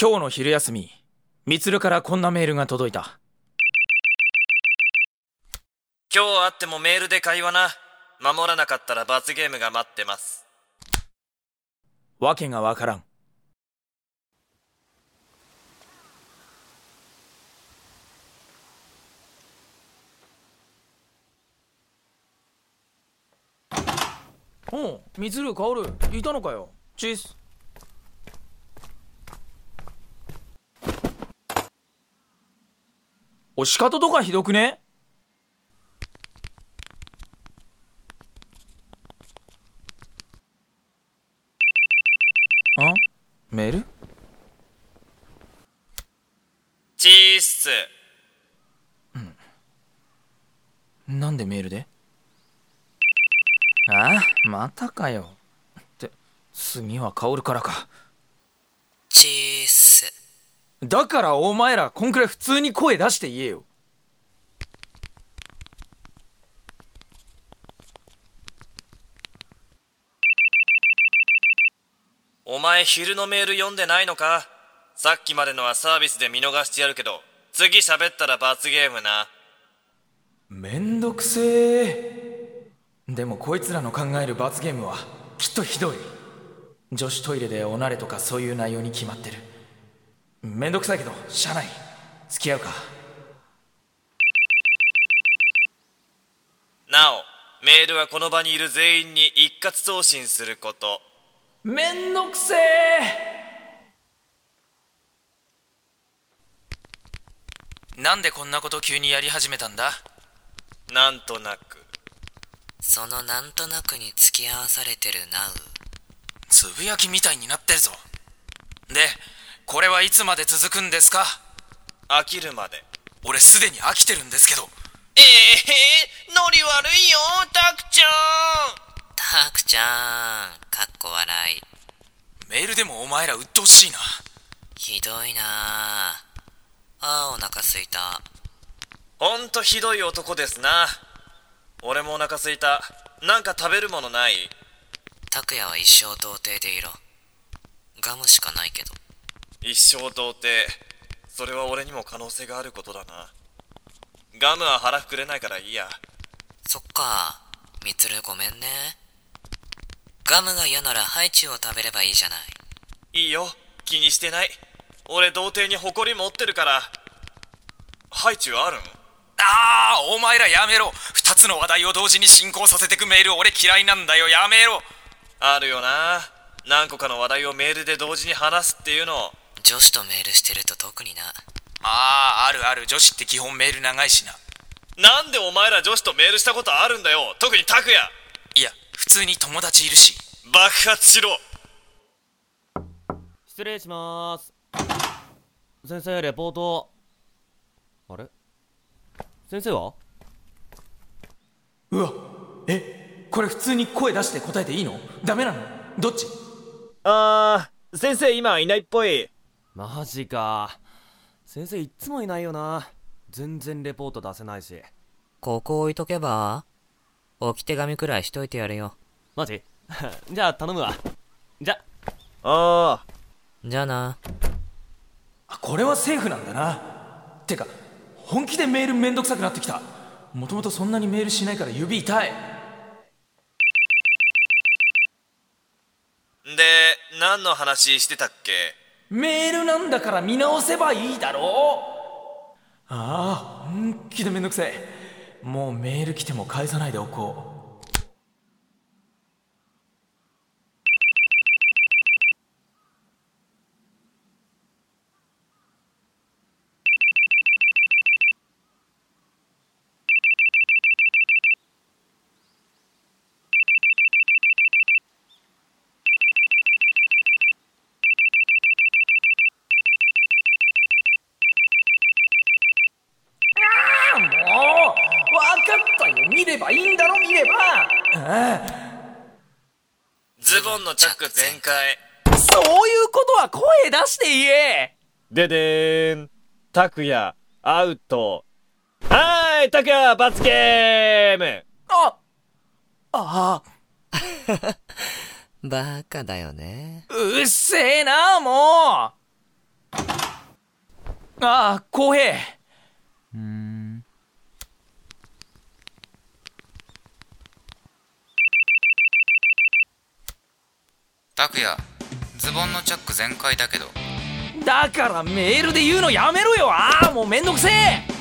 今日の昼休み、みつるからこんなメールが届いた。今日会ってもメールで会話な。守らなかったら罰ゲームが待ってます。わけがわからん。おう、みつる、かおる、いたのかよ。チース。おしかととかひどくね？あ？メール？チーっす。なんでメールで？ああまたかよ。って次は薫からか。チース。だからお前らこんくらい普通に声出して言えよ。お前昼のメール読んでないのか？さっきまでのはサービスで見逃してやるけど、次喋ったら罰ゲームな。めんどくせえ。でもこいつらの考える罰ゲームはきっとひどい。女子トイレでおなれとかそういう内容に決まってるめんどくさいけどしゃあない付き合うかなお、メールはこの場にいる全員に一括送信すること。めんどくせえなんでこんなこと急にやり始めたんだ？なんとなく。そのなんとなくに付き合わされてるナウ。つぶやきみたいになってるぞでこれはいつまで続くんですか？飽きるまで。俺すでに飽きてるんですけどええー、ノリ悪いよ、タクちゃん。タクちゃん。かっこ笑い。メールでもお前ら鬱陶しいなひどいなああー、お腹すいた。ほんとひどい男ですな。俺もお腹すいた。なんか食べるものない？拓也は一生童貞でいろ。ガムしかないけど。一生童貞。それは俺にも可能性があることだな。ガムは腹膨れないからいいや。そっか。みつるごめんね。ガムが嫌ならハイチュウを食べればいいじゃない。いいよ。気にしてない。俺童貞に誇り持ってるから。ハイチュウあるん？ああお前らやめろ二つの話題を同時に進行させてくメール俺嫌いなんだよやめろあるよな。何個かの話題をメールで同時に話すっていうの。女子とメールしてると特にな。あああるある。女子って基本メール長いしな。なんでお前ら女子とメールしたことあるんだよ。特に拓也。いや普通に友達いるし。爆発しろ。失礼します。先生レポート。あれ？先生は？うわ。え？これ普通に声出して答えていいの？ダメなの？どっち？あー、先生今いないっぽい。マジか。先生いっつもいないよな。全然レポート出せないし。ここ置いとけば置き手紙くらいしといてやるよ。マジ？じゃあ頼むわ。じゃ。あ。じゃあな。あこれはセーフなんだな。てか本気でメールめんどくさくなってきた。もともとそんなにメールしないから指痛い。で、何の話してたっけ？メールなんだから見直せばいいだろう。ああ本気でめんどくせえ。もうメール来ても返さないでおこうああもう分かったよ見ればいいんだろ見ればあズボンのチャック全開。あそういうことは声出して言えー。ででーん。拓也、アウト。はーい、拓也、罰ゲームああ バカだよね。あうっせえなもうああ浩平拓也ズボンのチャック全開だけど。だからメールで言うのやめろよ。ああもうめんどくせえ。